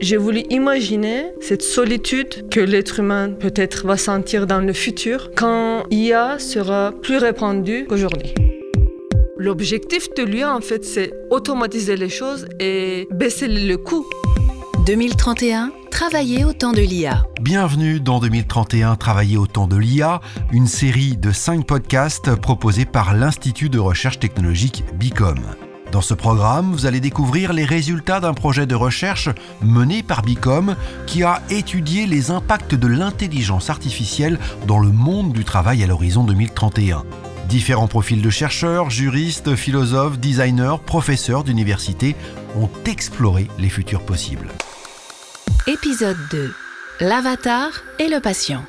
J'ai voulu imaginer cette solitude que l'être humain peut-être va sentir dans le futur quand IA sera plus répandue qu'aujourd'hui. L'objectif de l'IA, en fait, c'est automatiser les choses et baisser le coût. 2031, travailler au temps de l'IA. Bienvenue dans 2031, travailler au temps de l'IA, une série de 5 podcasts proposés par l'Institut de recherche technologique BICOM. Dans ce programme, vous allez découvrir les résultats d'un projet de recherche mené par Bicom qui a étudié les impacts de l'intelligence artificielle dans le monde du travail à l'horizon 2031. Différents profils de chercheurs, juristes, philosophes, designers, professeurs d'université ont exploré les futurs possibles. Épisode 2. L'avatar et le patient.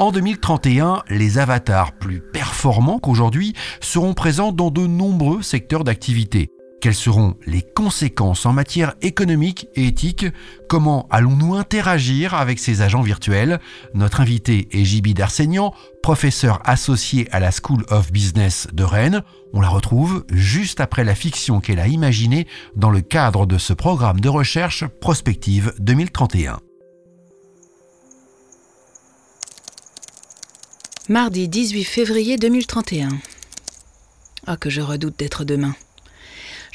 En 2031, les avatars plus performants qu'aujourd'hui seront présents dans de nombreux secteurs d'activité. Quelles seront les conséquences en matière économique et éthique Comment allons-nous interagir avec ces agents virtuels? Notre invité est Jibi Darseignan, professeur associé à la School of Business de Rennes. On la retrouve juste après la fiction qu'elle a imaginée dans le cadre de ce programme de recherche Prospective 2031. Mardi 18 février 2031. Ah, que je redoute d'être demain.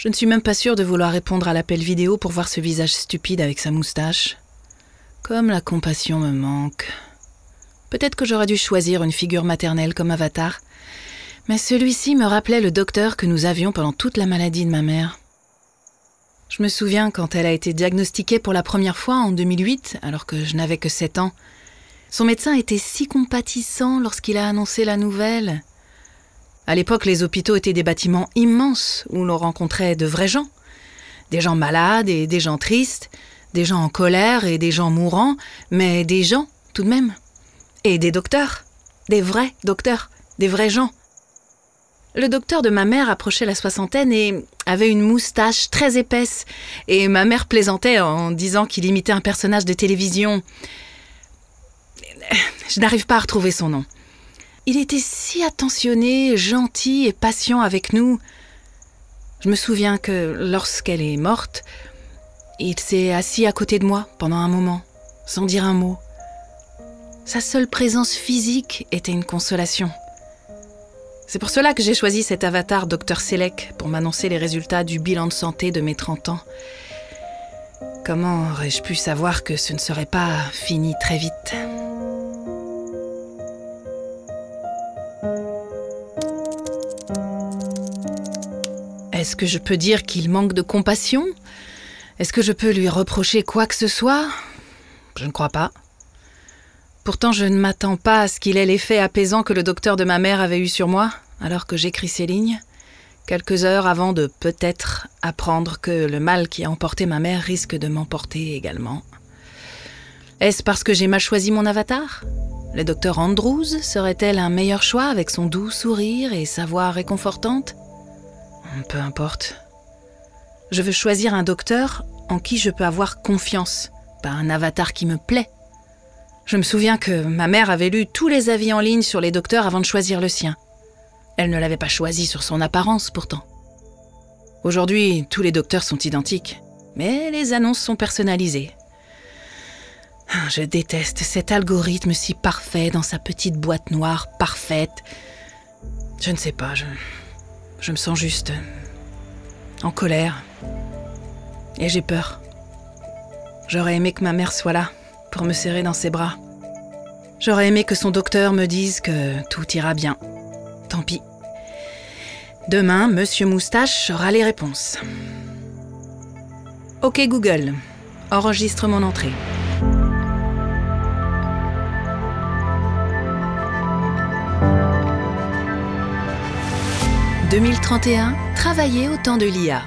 Je ne suis même pas sûre de vouloir répondre à l'appel vidéo pour voir ce visage stupide avec sa moustache. Comme la compassion me manque. Peut-être que j'aurais dû choisir une figure maternelle comme avatar, mais celui-ci me rappelait le docteur que nous avions pendant toute la maladie de ma mère. Je me souviens quand elle a été diagnostiquée pour la première fois en 2008, alors que je n'avais que 7 ans. Son médecin était si compatissant lorsqu'il a annoncé la nouvelle. À l'époque, les hôpitaux étaient des bâtiments immenses où l'on rencontrait de vrais gens. Des gens malades et des gens tristes, des gens en colère et des gens mourants, mais des gens tout de même. Et des docteurs, des vrais docteurs, des vrais gens. Le docteur de ma mère approchait la soixantaine et avait une moustache très épaisse, et ma mère plaisantait en disant qu'il imitait un personnage de télévision. Je n'arrive pas à retrouver son nom. Il était si attentionné, gentil et patient avec nous. Je me souviens que lorsqu'elle est morte, il s'est assis à côté de moi pendant un moment, sans dire un mot. Sa seule présence physique était une consolation. C'est pour cela que j'ai choisi cet avatar Dr Selec pour m'annoncer les résultats du bilan de santé de mes 30 ans. Comment aurais-je pu savoir que ce ne serait pas fini très vite? Est-ce que je peux dire qu'il manque de compassion? Est-ce que je peux lui reprocher quoi que ce soit? Je ne crois pas. Pourtant, je ne m'attends pas à ce qu'il ait l'effet apaisant que le docteur de ma mère avait eu sur moi, alors que j'écris ces lignes, quelques heures avant de peut-être apprendre que le mal qui a emporté ma mère risque de m'emporter également. Est-ce parce que j'ai mal choisi mon avatar? Le docteur Andrews serait-elle un meilleur choix avec son doux sourire et sa voix réconfortante? Peu importe. Je veux choisir un docteur en qui je peux avoir confiance, pas un avatar qui me plaît. Je me souviens que ma mère avait lu tous les avis en ligne sur les docteurs avant de choisir le sien. Elle ne l'avait pas choisi sur son apparence pourtant. Aujourd'hui, tous les docteurs sont identiques, mais les annonces sont personnalisées. Je déteste cet algorithme si parfait dans sa petite boîte noire parfaite. Je ne sais pas, je, je me sens juste en colère. Et j'ai peur. J'aurais aimé que ma mère soit là pour me serrer dans ses bras. J'aurais aimé que son docteur me dise que tout ira bien. Tant pis. Demain, Monsieur Moustache aura les réponses. Ok Google, enregistre mon entrée. 2031, travailler au temps de l'IA.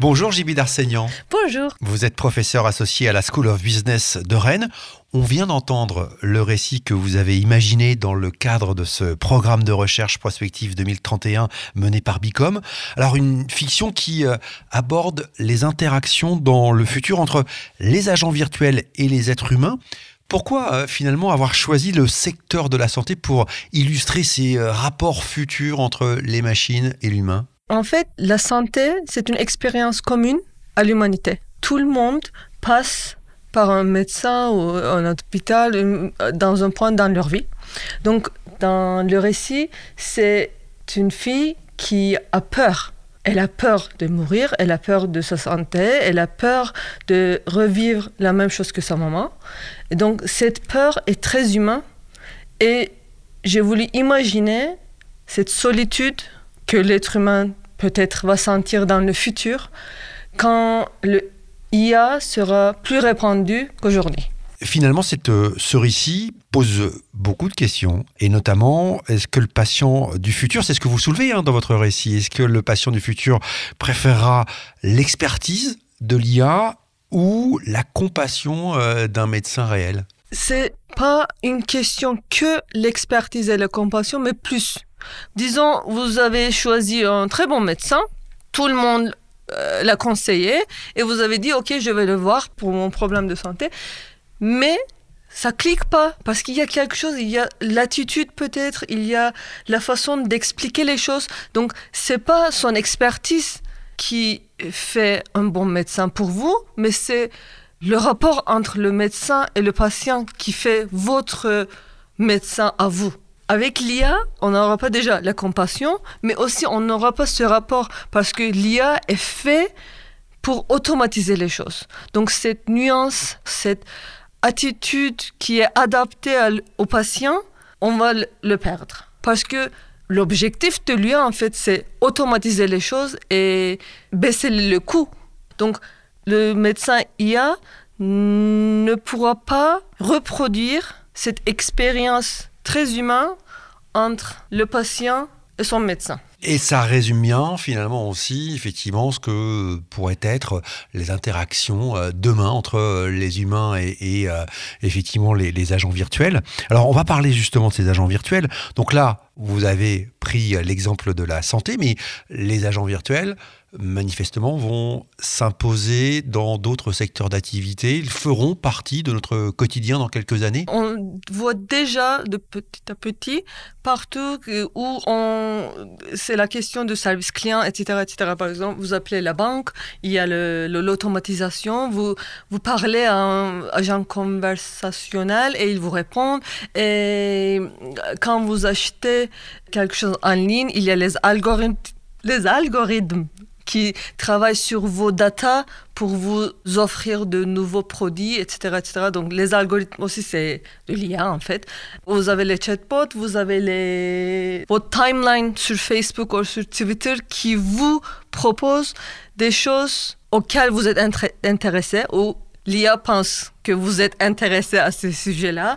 Bonjour Jibi Darseignan. Bonjour. Vous êtes professeur associé à la School of Business de Rennes. On vient d'entendre le récit que vous avez imaginé dans le cadre de ce programme de recherche prospective 2031 mené par Bicom. Alors une fiction qui euh, aborde les interactions dans le futur entre les agents virtuels et les êtres humains. Pourquoi euh, finalement avoir choisi le secteur de la santé pour illustrer ces euh, rapports futurs entre les machines et l'humain? En fait, la santé, c'est une expérience commune à l'humanité. tout le monde passe par un médecin ou un hôpital euh, dans un point dans leur vie. Donc, dans le récit, c'est une fille qui a peur. Elle a peur de mourir, elle a peur de sa santé, elle a peur de revivre la même chose que sa maman. Et donc, cette peur est très humaine. Et j'ai voulu imaginer cette solitude que l'être humain peut-être va sentir dans le futur quand le IA sera plus répandu qu'aujourd'hui. Finalement, euh, ce récit pose beaucoup de questions, et notamment, est-ce que le patient du futur, c'est ce que vous soulevez hein, dans votre récit, est-ce que le patient du futur préférera l'expertise de l'IA ou la compassion euh, d'un médecin réel? C'est pas une question que l'expertise et la compassion, mais plus. Disons, vous avez choisi un très bon médecin, tout le monde euh, l'a conseillé, et vous avez dit, OK, je vais le voir pour mon problème de santé, mais ça clique pas parce qu'il y a quelque chose, il y a l'attitude peut-être, il y a la façon d'expliquer les choses. Donc c'est pas son expertise qui fait un bon médecin pour vous, mais c'est le rapport entre le médecin et le patient qui fait votre médecin à vous. Avec l'IA, on n'aura pas déjà la compassion, mais aussi on n'aura pas ce rapport parce que l'IA est fait pour automatiser les choses. Donc cette nuance, cette attitude qui est adaptée au patient, on va le perdre. Parce que l'objectif de l'IA, en fait, c'est automatiser les choses et baisser le coût. Donc le médecin IA ne pourra pas reproduire cette expérience très humain entre le patient et. Et ça résume bien finalement aussi effectivement ce que pourraient être les interactions euh, demain entre euh, les humains et, euh, effectivement les, agents virtuels. Alors on va parler justement de ces agents virtuels. Donc là, vous avez pris l'exemple de la santé, mais les agents virtuels, manifestement, vont s'imposer dans d'autres secteurs d'activité. Ils feront partie de notre quotidien dans quelques années. On voit déjà de petit à petit partout où on, c'est la question de service client, etc., etc. Par exemple, vous appelez la banque, il y a l'automatisation, vous, vous parlez à un agent conversationnel et il vous répond. Et quand vous achetez quelque chose en ligne, il y a les algorithmes, les algorithmes qui travaillent sur vos datas pour vous offrir de nouveaux produits, etc. etc. Donc les algorithmes aussi, c'est de l'IA en fait. Vous avez les chatbots, vous avez les... votre timeline sur Facebook ou sur Twitter qui vous propose des choses auxquelles vous êtes intéressé ou l'IA pense que vous êtes intéressé à ce sujet-là.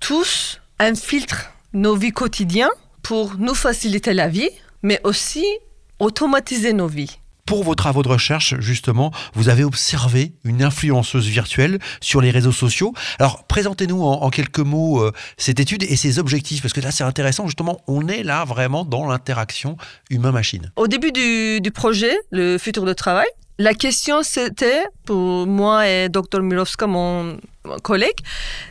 Tous infiltrent nos vies quotidiennes pour nous faciliter la vie, mais aussi automatiser nos vies pour vos travaux de recherche, justement, vous avez observé une influenceuse virtuelle sur les réseaux sociaux. Alors, présentez-nous en, quelques mots euh, cette étude et ses objectifs, parce que là, c'est intéressant, justement, on est là vraiment dans l'interaction humain-machine. Au début du, projet, le futur de travail, la question, c'était, pour moi et Dr. Mirovska, mon, mon collègue,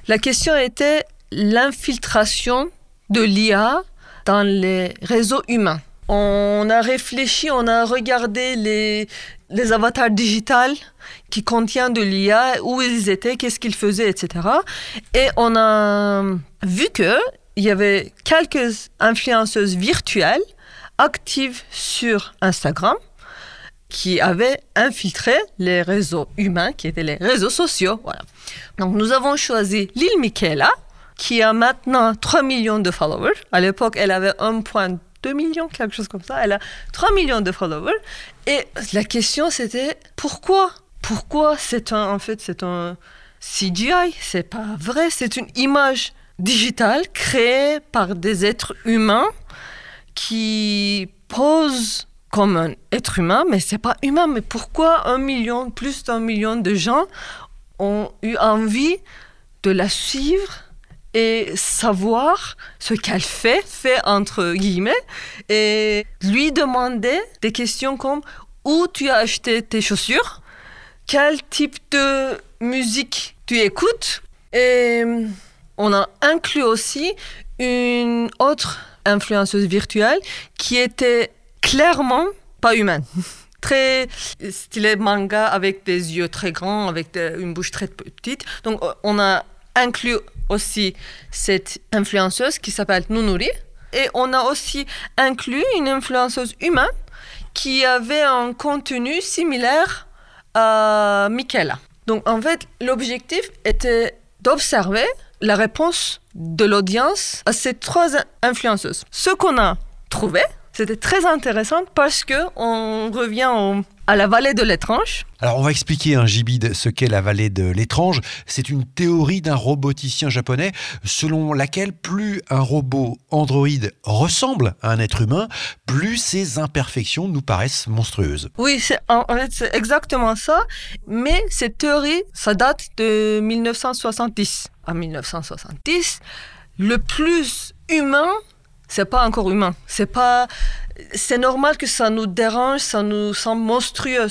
la question était l'infiltration de l'IA dans les réseaux humains. On a réfléchi, on a regardé les, avatars digitales qui contiennent de l'IA, où ils étaient, qu'est-ce qu'ils faisaient, etc. Et on a vu qu'il y avait quelques influenceuses virtuelles actives sur Instagram qui avaient infiltré les réseaux humains, qui étaient les réseaux sociaux. Donc nous avons choisi Lil Michaela, qui a maintenant 3 millions de followers. À l'époque, elle avait 1,2 2 millions, quelque chose comme ça. Elle a 3 millions de followers. Et la question, c'était pourquoi? Pourquoi c'est un, en fait, c'est un CGI C'est pas vrai, c'est une image digitale créée par des êtres humains qui posent comme un être humain, mais c'est pas humain. Mais pourquoi un million, plus d'un million de gens ont eu envie de la suivre et savoir ce qu'elle fait, fait entre guillemets, et lui demander des questions comme où tu as acheté tes chaussures, quel type de musique tu écoutes, et on a inclus aussi une autre influenceuse virtuelle qui était clairement pas humaine. très stylé manga avec des yeux très grands, avec une bouche très petite. Donc on a inclus aussi cette influenceuse qui s'appelle Nunuri. Et on a aussi inclus une influenceuse humaine qui avait un contenu similaire à Michaela. Donc en fait, l'objectif était d'observer la réponse de l'audience à ces trois influenceuses. Ce qu'on a trouvé, c'était très intéressant parce que on revient à la vallée de l'étrange. Alors on va expliquer un Gibide ce qu'est la vallée de l'étrange. C'est une théorie d'un roboticien japonais selon laquelle plus un robot androïde ressemble à un être humain, plus ses imperfections nous paraissent monstrueuses. Oui, c'est en fait c'est exactement ça, mais cette théorie ça date de 1970. En 1970, le plus humain c'est pas encore humain. C'est pas, c'est normal que ça nous dérange, ça nous semble monstrueux.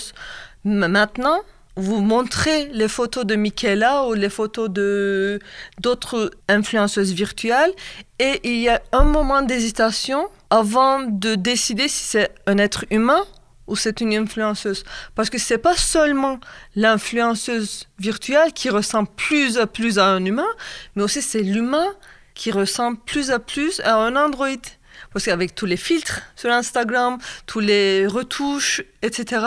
Maintenant, vous montrez les photos de Michaela ou les photos de d'autres influenceuses virtuelles et il y a un moment d'hésitation avant de décider si c'est un être humain ou c'est une influenceuse. Parce que c'est pas seulement l'influenceuse virtuelle qui ressemble plus à plus à un humain, mais aussi c'est l'humain qui ressemble plus à plus à un Android. Parce qu'avec tous les filtres sur Instagram, tous les retouches, etc.,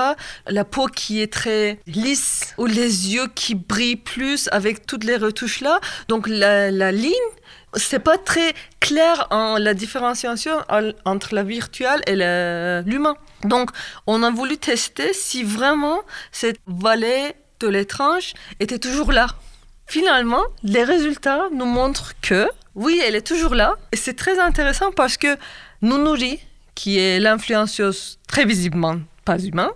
la peau qui est très lisse ou les yeux qui brillent plus avec toutes les retouches là, donc la, la ligne, c'est pas très clair en la différenciation entre la virtuelle et l'humain. Donc, on a voulu tester si vraiment cette vallée de l'étrange était toujours là. Finalement, les résultats nous montrent que oui, elle est toujours là. Et c'est très intéressant parce que Nunuri, qui est l'influenceuse très visiblement pas humain,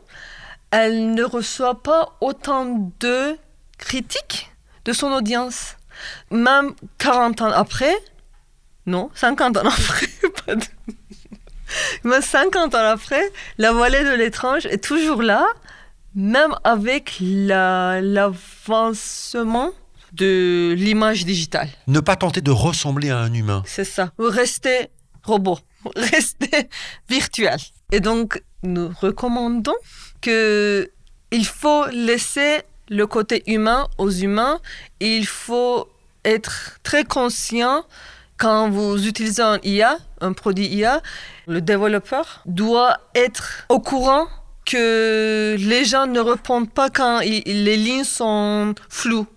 elle ne reçoit pas autant de critiques de son audience. Même 40 ans après, non, 50 ans après, pas de... Même 50 ans après, la vallée de l'étrange est toujours là, même avec l'avancement de l'image digitale. Ne pas tenter de ressembler à un humain. C'est ça. Rester robot, rester virtuel. Et donc, nous recommandons que il faut laisser le côté humain aux humains. Il faut être très conscient quand vous utilisez un IA, un produit IA, le développeur doit être au courant que les gens ne répondent pas quand les lignes sont floues.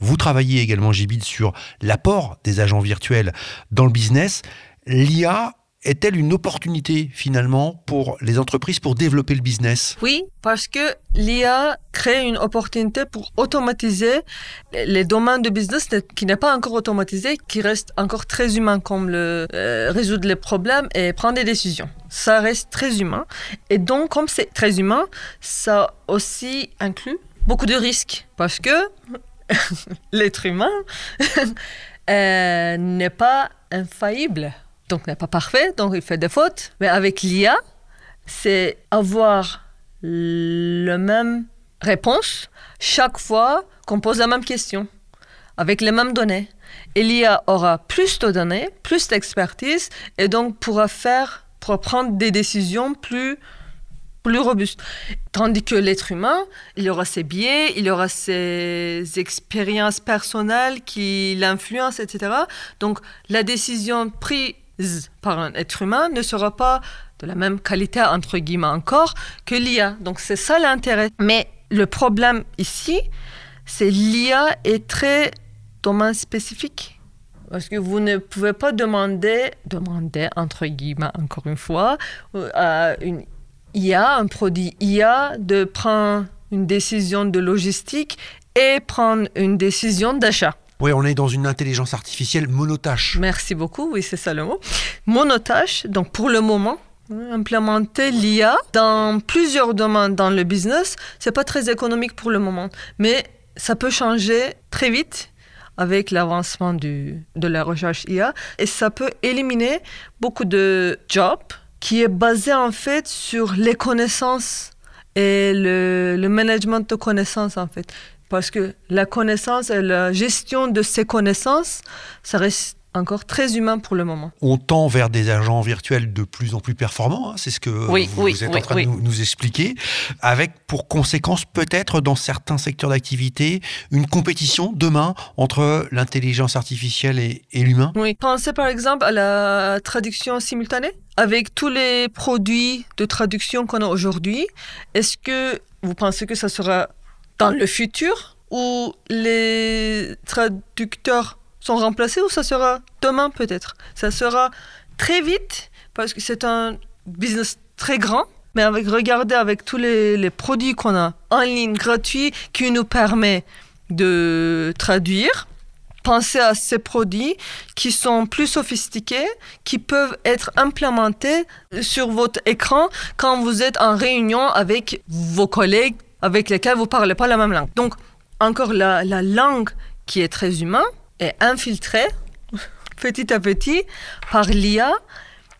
Vous travaillez également, Gibid, sur l'apport des agents virtuels dans le business. L'IA est-elle une opportunité finalement pour les entreprises pour développer le business? Oui, parce que l'IA crée une opportunité pour automatiser les domaines de business qui n'est pas encore automatisé, qui reste encore très humain comme euh, résoudre les problèmes et prendre des décisions. Ça reste très humain. Et donc, comme c'est très humain, ça aussi inclut beaucoup de risques parce que l'être humain euh, n'est pas infaillible, donc n'est pas parfait, donc il fait des fautes. Mais avec l'IA, c'est avoir la même réponse chaque fois qu'on pose la même question, avec les mêmes données. Et l'IA aura plus de données, plus d'expertise, et donc pourra faire, pourra prendre des décisions plus plus robuste. Tandis que l'être humain, il aura ses biais, il aura ses expériences personnelles qui l'influencent, etc. Donc la décision prise par un être humain ne sera pas de la même qualité, entre guillemets encore, que l'IA. Donc c'est ça l'intérêt. Mais le problème ici, c'est l'IA est très domaine spécifique. Parce que vous ne pouvez pas demander, demander entre guillemets encore une fois, à une IA, un produit IA, de prendre une décision de logistique et prendre une décision d'achat. Oui, on est dans une intelligence artificielle monotâche. Merci beaucoup, oui, c'est ça le mot. Monotâche, donc pour le moment, implémenter l'IA dans plusieurs domaines dans le business, c'est pas très économique pour le moment, mais ça peut changer très vite avec l'avancement de la recherche IA et ça peut éliminer beaucoup de jobs qui est basé en fait sur les connaissances et le, management de connaissances en fait. Parce que la connaissance et la gestion de ces connaissances, ça reste encore très humain pour le moment. On tend vers des agents virtuels de plus en plus performants, hein, c'est ce que oui, vous, oui, êtes oui, en train de nous, nous expliquer, avec pour conséquence peut-être dans certains secteurs d'activité une compétition demain entre l'intelligence artificielle et, et l'humain. Oui, pensez par exemple à la traduction simultanée. Avec tous les produits de traduction qu'on a aujourd'hui, est-ce que vous pensez que ça sera dans le futur où les traducteurs sont remplacés ou ça sera demain peut-être? Ça sera très vite parce que c'est un business très grand. Mais avec regardez avec tous les, produits qu'on a en ligne gratuits qui nous permet de traduire, pensez à ces produits qui sont plus sophistiqués, qui peuvent être implémentés sur votre écran quand vous êtes en réunion avec vos collègues avec lesquels vous ne parlez pas la même langue. Donc, encore la, la langue qui est très humaine est infiltrée petit à petit par l'IA.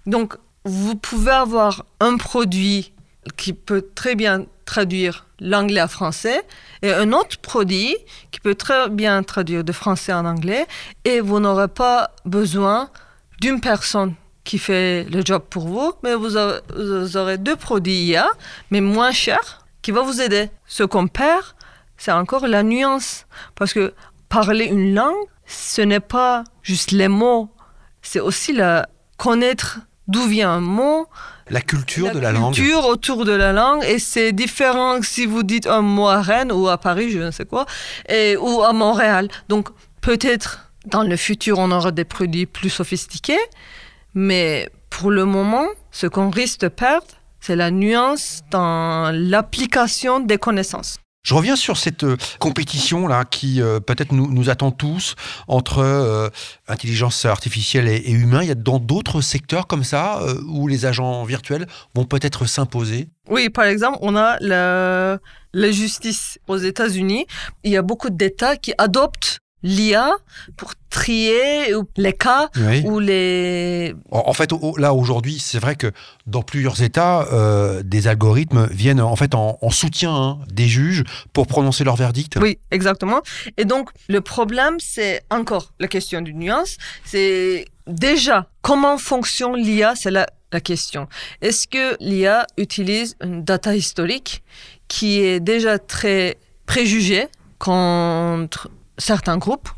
Donc, vous pouvez avoir un produit qui peut très bien traduire l'anglais à français et un autre produit qui peut très bien traduire de français en anglais et vous n'aurez pas besoin d'une personne qui fait le job pour vous, mais vous aurez, deux produits IA, mais moins chers, qui vont vous aider. Ce qu'on perd, c'est encore la nuance. Parce que parler une langue, ce n'est pas juste les mots, c'est aussi la, connaître d'où vient un mot, La culture la de la langue. culture autour de la langue et c'est différent si vous dites un mot à Rennes ou à Paris, je ne sais quoi, et, ou à Montréal. Donc peut-être dans le futur on aura des produits plus sophistiqués, mais pour le moment, ce qu'on risque de perdre, c'est la nuance dans l'application des connaissances. Je reviens sur cette euh, compétition là qui euh, peut-être nous, attend tous entre euh, intelligence artificielle et, humain. Il y a dans d'autres secteurs comme ça où les agents virtuels vont peut-être s'imposer? Oui, par exemple, on a la justice aux États-Unis. Il y a beaucoup d'États qui adoptent l'IA pour trier les cas Oui. ou les... En fait, là aujourd'hui, c'est vrai que dans plusieurs États, euh, des algorithmes viennent en fait en, en soutien hein, des juges pour prononcer leur verdict. Oui, exactement. Et donc, le problème, c'est encore la question du nuance. C'est déjà comment fonctionne l'IA, c'est la, la question. Est-ce que l'IA utilise une data historique qui est déjà très préjugée contre certains groupes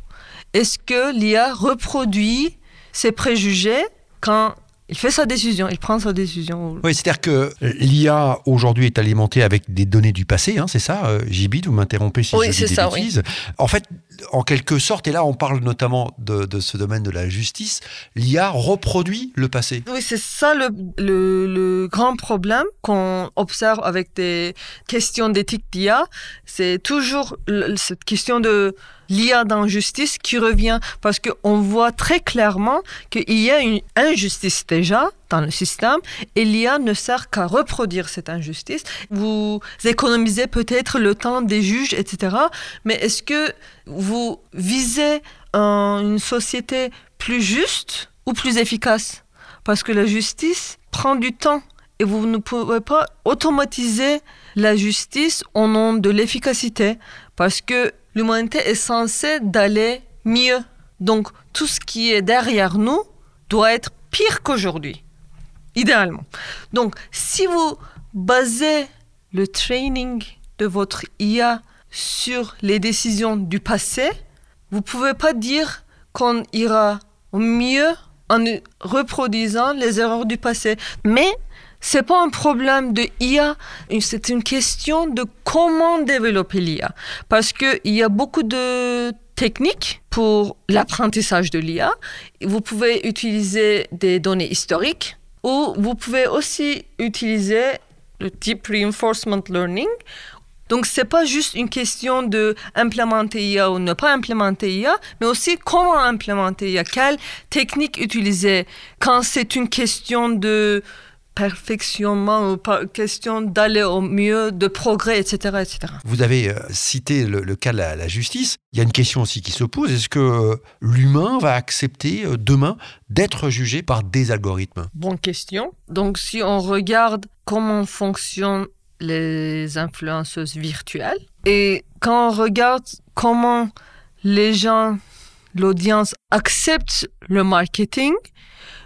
Est-ce que l'IA reproduit ces préjugés quand il fait sa décision, il prend sa décision Oui, c'est-à-dire que l'IA aujourd'hui est alimentée avec des données du passé, hein, c'est ça, euh, vous m'interrompez si Oui, je dis des ça, oui. En fait, en quelque sorte, et là on parle notamment de, de ce domaine de la justice, l'IA reproduit le passé. Oui, c'est ça le, le, le grand problème qu'on observe avec des questions d'éthique d'IA. C'est toujours cette question de l'IA dans justice qui revient parce qu'on voit très clairement qu'il y a une injustice déjà dans le système et l'IA ne sert qu'à reproduire cette injustice. Vous économisez peut-être le temps des juges, etc. Mais est-ce que vous visez un- une société plus juste ou plus efficace? Parce que la justice prend du temps et vous ne pouvez pas automatiser la justice au nom de l'efficacité parce que l'humanité est censée d'aller mieux. Donc tout ce qui est derrière nous doit être pire qu'aujourd'hui, idéalement. Donc si vous basez le training de votre IA sur les décisions du passé, vous pouvez pas dire qu'on ira mieux en reproduisant les erreurs du passé. Mais c'est pas un problème de IA, c'est une question de comment développer l'IA. Parce qu'il y a beaucoup de techniques pour l'apprentissage de l'IA. Vous pouvez utiliser des données historiques ou vous pouvez aussi utiliser le type reinforcement learning donc, c'est pas juste une question de implémenter IA ou ne pas implémenter IA, mais aussi comment implémenter IA, quelle technique utiliser quand c'est une question de perfectionnement ou par- question d'aller au mieux, de progrès, etc., etc. Vous avez euh, cité le, le cas de la, la justice. Il y a une question aussi qui se pose. Est-ce que euh, l'humain va accepter euh, demain d'être jugé par des algorithmes? Bonne question. Donc, si on regarde comment fonctionnent les influenceuses virtuelles et quand on regarde comment les gens l'audience accepte le marketing.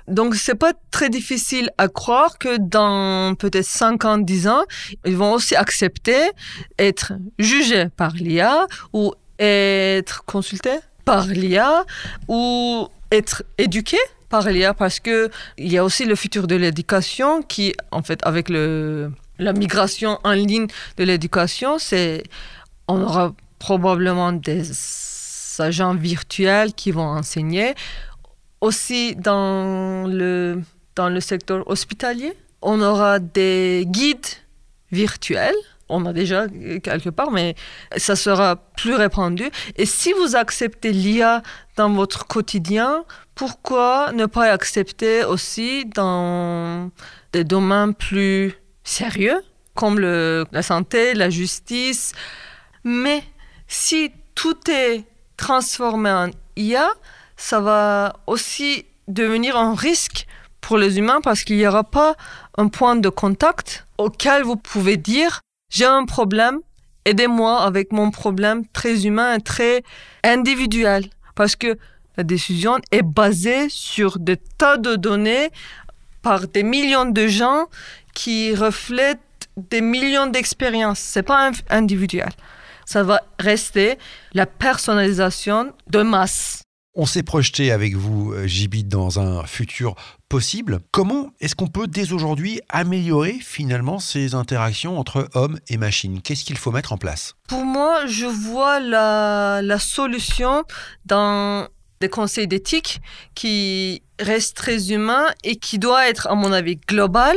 Donc, c'est pas très difficile à croire que dans peut-être 5 ans, 10 ans, ils vont aussi accepter être jugés par l'IA ou être consultés par l'IA ou être éduqués par l'IA parce que il y a aussi le futur de l'éducation qui, en fait, avec le, la migration en ligne de l'éducation, c'est, on aura probablement des agents virtuels qui vont enseigner. Aussi dans le, dans le secteur hospitalier, on aura des guides virtuels. On a déjà quelque part, mais ça sera plus répandu. Et si vous acceptez l'IA dans votre quotidien, pourquoi ne pas accepter aussi dans des domaines plus sérieux, comme la santé, la justice Mais si tout est transformé en IA, ça va aussi devenir un risque pour les humains parce qu'il n'y aura pas un point de contact auquel vous pouvez dire j'ai un problème, aidez-moi avec mon problème très humain et très individuel. Parce que la décision est basée sur des tas de données par des millions de gens qui reflètent des millions d'expériences. C'est pas individuel ça va rester la personnalisation de masse. On s'est projeté avec vous, euh, Jibi, dans un futur possible. Comment est-ce qu'on peut dès aujourd'hui améliorer finalement ces interactions entre hommes et machines? Qu'est-ce qu'il faut mettre en place? Pour moi, je vois la, la solution dans des conseils d'éthique qui restent très humains et qui doit être, à mon avis, global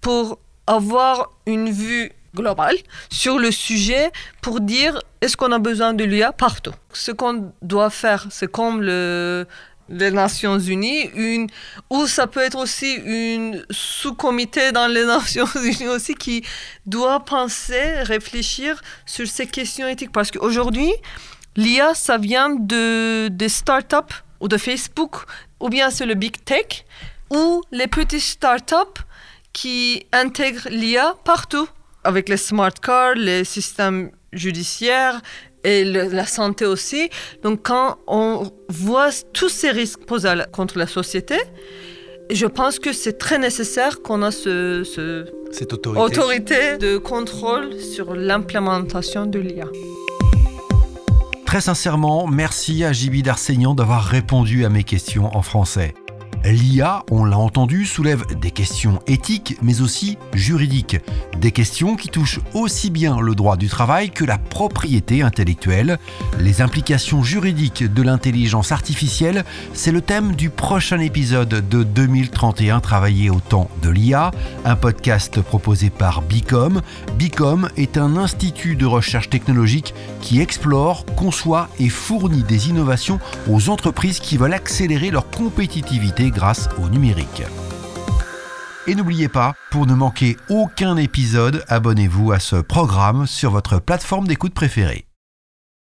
pour avoir une vue global sur le sujet pour dire est-ce qu'on a besoin de l'IA partout? Ce qu'on doit faire, c'est comme le, les Nations Unies, une, ou ça peut être aussi une sous-comité dans les Nations Unies aussi qui doit penser, réfléchir sur ces questions éthiques. Parce qu'aujourd'hui, l'IA, ça vient de, des startups ou de Facebook, ou bien c'est le big tech, ou les petites startups qui intègrent l'IA partout avec les smart cards, les systèmes judiciaires et la santé aussi. Donc quand on voit tous ces risques posés contre la société, je pense que c'est très nécessaire qu'on a ce, cette autorité. autorité de contrôle sur l'implémentation de l'IA. Très sincèrement, merci à Jibi Darseignan d'avoir répondu à mes questions en français. L'IA, on l'a entendu, soulève des questions éthiques mais aussi juridiques. Des questions qui touchent aussi bien le droit du travail que la propriété intellectuelle. Les implications juridiques de l'intelligence artificielle, c'est le thème du prochain épisode de 2031 Travailler au temps de l'IA, un podcast proposé par Bicom. Bicom est un institut de recherche technologique qui explore, conçoit et fournit des innovations aux entreprises qui veulent accélérer leur compétitivité grâce au numérique. Et n'oubliez pas, pour ne manquer aucun épisode, abonnez-vous à ce programme sur votre plateforme d'écoute préférée.